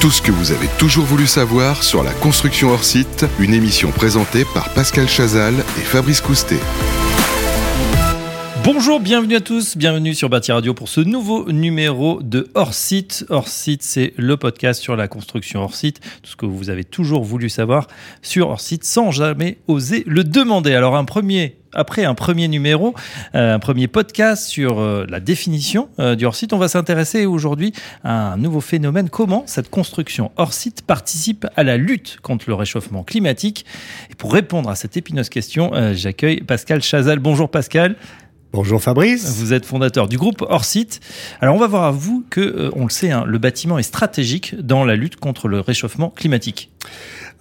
Tout ce que vous avez toujours voulu savoir sur la construction hors site, une émission présentée par Pascal Chazal et Fabrice Coustet. Bonjour, bienvenue à tous, bienvenue sur Bâti Radio pour ce nouveau numéro de Hors Site. Hors Site, c'est le podcast sur la construction hors site, tout ce que vous avez toujours voulu savoir sur Hors Site sans jamais oser le demander. Alors un premier après un premier numéro, euh, un premier podcast sur euh, la définition euh, du hors-site, on va s'intéresser aujourd'hui à un nouveau phénomène, comment cette construction hors-site participe à la lutte contre le réchauffement climatique? Et pour répondre à cette épineuse question, j'accueille Pascal Chazal. Bonjour Pascal. Bonjour Fabrice. Vous êtes fondateur du groupe Orsite. Alors on va voir à vous que, euh, on le sait, hein, le bâtiment est stratégique dans la lutte contre le réchauffement climatique.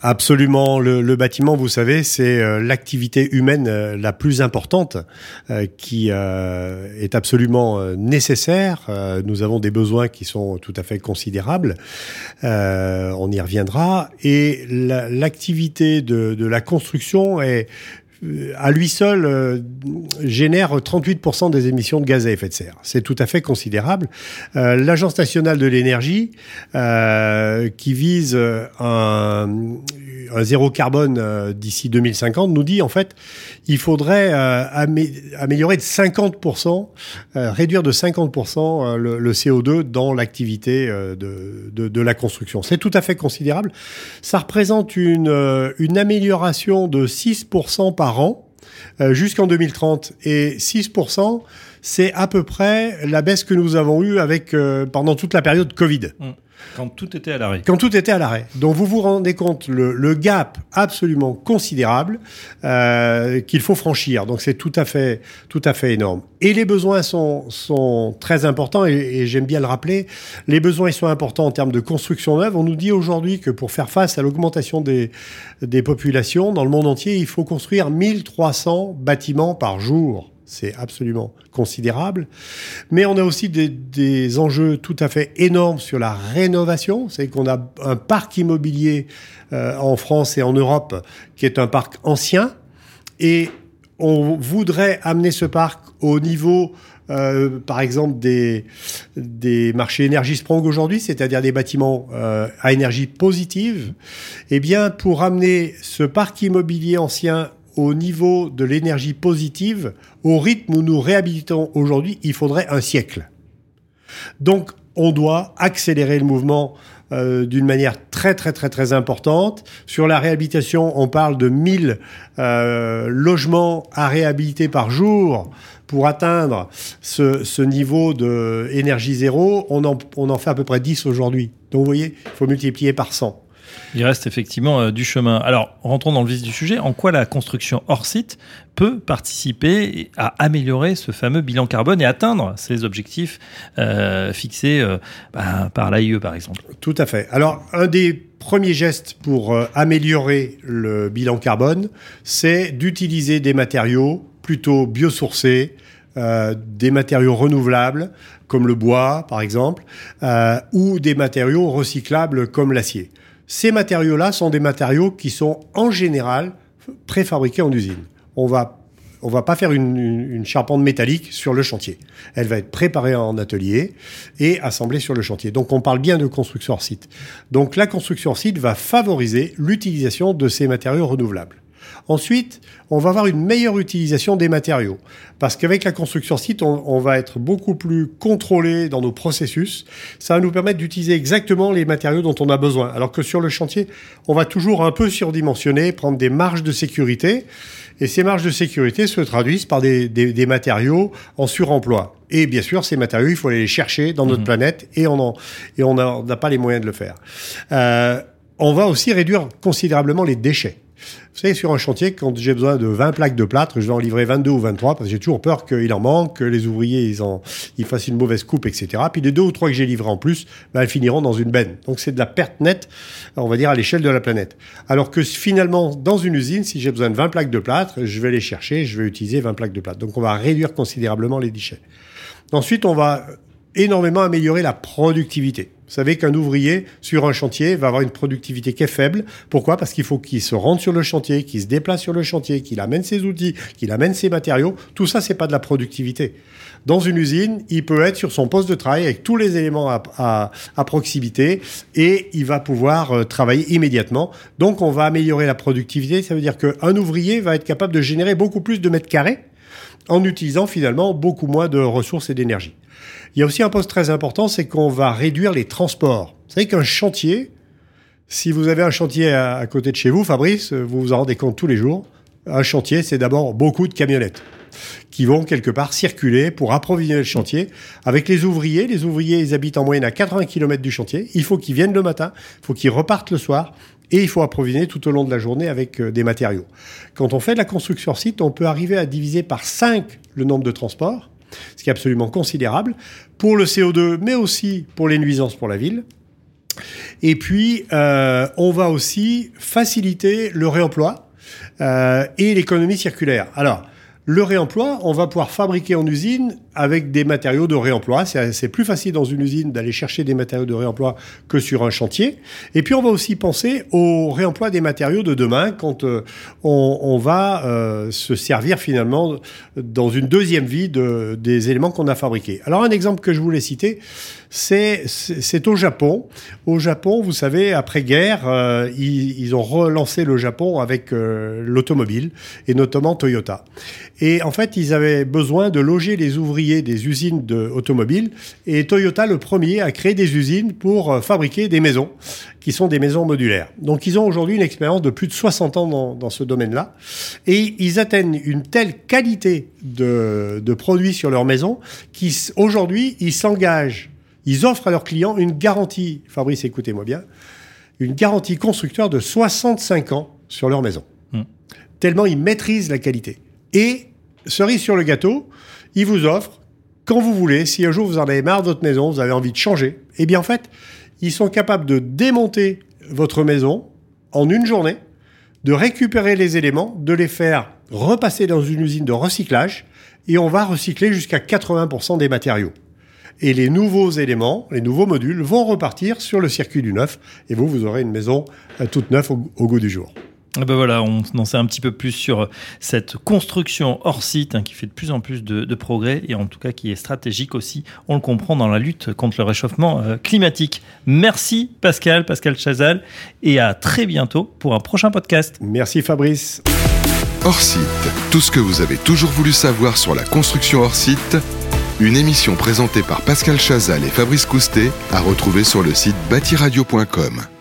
Absolument. Le, bâtiment, vous savez, c'est euh, l'activité humaine euh, la plus importante qui est absolument nécessaire. nous avons des besoins qui sont tout à fait considérables. on y reviendra. Et l'activité de, de la construction est euh, à lui seul euh, génère 38% des émissions de gaz à effet de serre. C'est tout à fait considérable. Euh, L'Agence nationale de l'énergie, qui vise un, un zéro carbone d'ici 2050, nous dit en fait il faudrait améliorer de 50%, réduire de 50% le, le, CO2 dans l'activité de, de, de, la construction. C'est tout à fait considérable. Ça représente une, une amélioration de 6% par an euh, jusqu'en 2030. Et 6%, c'est à peu près la baisse que nous avons eue avec, euh, pendant toute la période Covid. Mmh. Quand tout était à l'arrêt. Quand tout était à l'arrêt. Donc vous vous rendez compte le, le gap absolument considérable euh, qu'il faut franchir. Donc c'est tout à fait tout à fait énorme. Et les besoins sont sont très importants et, et j'aime bien le rappeler. Les besoins ils sont importants en termes de construction neuve. On nous dit aujourd'hui que pour faire face à l'augmentation des des populations dans le monde entier, il faut construire 1300 bâtiments par jour c'est absolument considérable. Mais on a aussi des, enjeux tout à fait énormes sur la rénovation. C'est qu'on a un parc immobilier euh, en France et en Europe qui est un parc ancien. Et on voudrait amener ce parc au niveau, euh, par exemple, des, des marchés énergie Sprong aujourd'hui, c'est-à-dire des bâtiments euh, à énergie positive. Eh bien, pour amener ce parc immobilier ancien au niveau de l'énergie positive, au rythme où nous réhabilitons aujourd'hui, il faudrait un siècle. Donc, on doit accélérer le mouvement euh, d'une manière très très très très importante. Sur la réhabilitation, on parle de 1000 euh, logements à réhabiliter par jour pour atteindre ce, niveau de énergie zéro. On en, on en fait à peu près 10 aujourd'hui. Donc vous voyez, il faut multiplier par 100. Il reste effectivement euh, du chemin. Alors, rentrons dans le vif du sujet. En quoi la construction hors site peut participer à améliorer ce fameux bilan carbone et atteindre ces objectifs euh, fixés euh, bah, par l'AIE, par exemple? Tout à fait. Alors, un des premiers gestes pour améliorer le bilan carbone, c'est d'utiliser des matériaux plutôt biosourcés, des matériaux renouvelables comme le bois par exemple, ou des matériaux recyclables comme l'acier. Ces matériaux-là sont des matériaux qui sont en général préfabriqués en usine. On va on va pas faire une, charpente métallique sur le chantier. Elle va être préparée en atelier et assemblée sur le chantier. Donc on parle bien de construction hors site. Donc la construction hors site va favoriser l'utilisation de ces matériaux renouvelables. Ensuite, on va avoir une meilleure utilisation des matériaux. Parce qu'avec la construction site, on, va être beaucoup plus contrôlé dans nos processus. Ça va nous permettre d'utiliser exactement les matériaux dont on a besoin. Alors que sur le chantier, on va toujours un peu surdimensionner, prendre des marges de sécurité. Et ces marges de sécurité se traduisent par des, matériaux en suremploi. Et bien sûr, ces matériaux, il faut aller les chercher dans notre mmh. planète et on n'a pas les moyens de le faire. Euh, on va aussi réduire considérablement les déchets. Vous savez, sur un chantier, quand j'ai besoin de 20 plaques de plâtre, je vais en livrer 22 ou 23 parce que j'ai toujours peur qu'il en manque, que les ouvriers ils, en, ils fassent une mauvaise coupe, etc. Puis les deux ou trois que j'ai livrés en plus, ben, elles finiront dans une benne. Donc c'est de la perte nette, on va dire, à l'échelle de la planète. Alors que finalement, dans une usine, si j'ai besoin de 20 plaques de plâtre, je vais les chercher, je vais utiliser 20 plaques de plâtre. Donc on va réduire considérablement les déchets. Ensuite, on va énormément améliorer la productivité. Vous savez qu'un ouvrier sur un chantier va avoir une productivité qui est faible. Pourquoi? Parce qu'il faut qu'il se rende sur le chantier, qu'il se déplace sur le chantier, qu'il amène ses outils, qu'il amène ses matériaux. Tout ça, c'est pas de la productivité. Dans une usine, il peut être sur son poste de travail avec tous les éléments à, proximité et il va pouvoir euh, travailler immédiatement. Donc, on va améliorer la productivité. Ça veut dire qu'un ouvrier va être capable de générer beaucoup plus de mètres carrés en utilisant finalement beaucoup moins de ressources et d'énergie. Il y a aussi un poste très important, c'est qu'on va réduire les transports. Vous savez qu'un chantier, si vous avez un chantier à, côté de chez vous, Fabrice, vous vous en rendez compte tous les jours, un chantier, c'est d'abord beaucoup de camionnettes qui vont quelque part circuler pour approvisionner le chantier. Avec les ouvriers, les ouvriers, ils habitent en moyenne à 80 km du chantier. Il faut qu'ils viennent le matin, il faut qu'ils repartent le soir. Et il faut approvisionner tout au long de la journée avec euh, des matériaux. Quand on fait de la construction site, on peut arriver à diviser par 5 le nombre de transports ce qui est absolument considérable, pour le CO2, mais aussi pour les nuisances pour la ville. Et puis, euh, on va aussi faciliter le réemploi euh, et l'économie circulaire. Alors, le réemploi, on va pouvoir fabriquer en usine avec des matériaux de réemploi. C'est plus facile dans une usine d'aller chercher des matériaux de réemploi que sur un chantier. Et puis on va aussi penser au réemploi des matériaux de demain quand euh, on, va euh, se servir finalement dans une deuxième vie de, des éléments qu'on a fabriqués. Alors un exemple que je voulais citer, c'est au Japon. Au Japon, vous savez, après-guerre, euh, ils, ont relancé le Japon avec l'automobile, et notamment Toyota. Et en fait, ils avaient besoin de loger les ouvriers des usines d'automobiles, et Toyota, le premier, a créé des usines pour euh, fabriquer des maisons, qui sont des maisons modulaires. Donc ils ont aujourd'hui une expérience de plus de 60 ans dans, dans ce domaine-là, et ils atteignent une telle qualité de, de produits sur leurs maisons qu'aujourd'hui, ils s'engagent ils offrent à leurs clients une garantie, Fabrice, écoutez-moi bien, une garantie constructeur de 65 ans sur leur maison. Hmm. Tellement ils maîtrisent la qualité. Et, cerise sur le gâteau, ils vous offrent, quand vous voulez, si un jour vous en avez marre de votre maison, vous avez envie de changer, eh bien en fait, ils sont capables de démonter votre maison en une journée, de récupérer les éléments, de les faire repasser dans une usine de recyclage, et on va recycler jusqu'à 80% des matériaux et les nouveaux éléments, les nouveaux modules vont repartir sur le circuit du neuf et vous, vous aurez une maison euh, toute neuve au, goût du jour. Ah ben voilà, on en sait un petit peu plus sur cette construction hors site hein, qui fait de plus en plus de, progrès et en tout cas qui est stratégique aussi, on le comprend dans la lutte contre le réchauffement euh, climatique. Merci Pascal, Pascal Chazal, et à très bientôt pour un prochain podcast. Merci Fabrice. Hors site, tout ce que vous avez toujours voulu savoir sur la construction hors site une émission présentée par Pascal Chazal et Fabrice Coustet à retrouver sur le site bâtiradio.com.